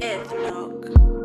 Death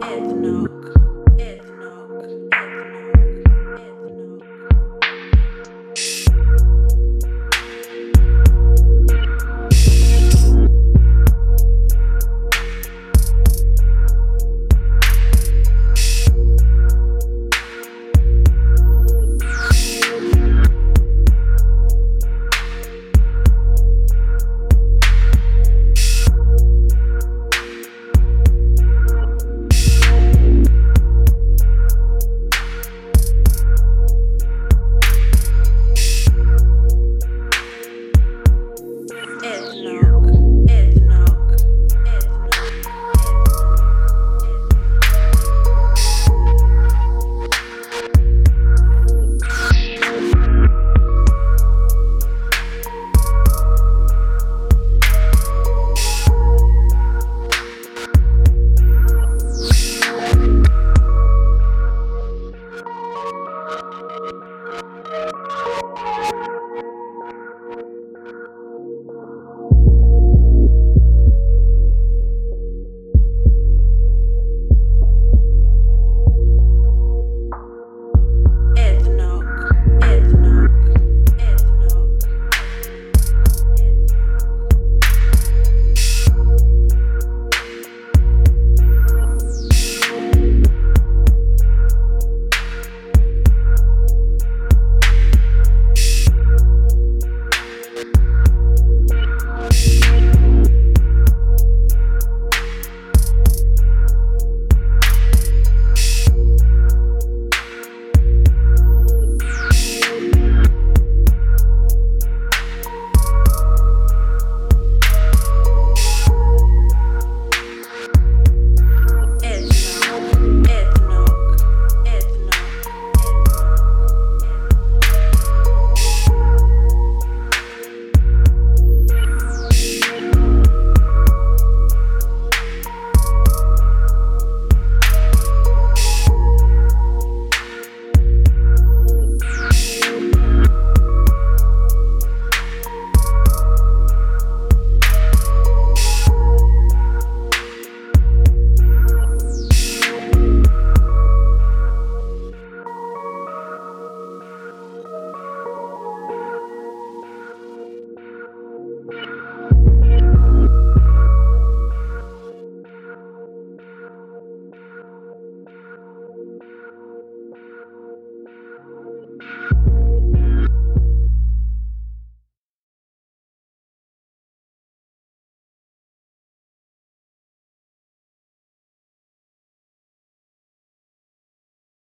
you.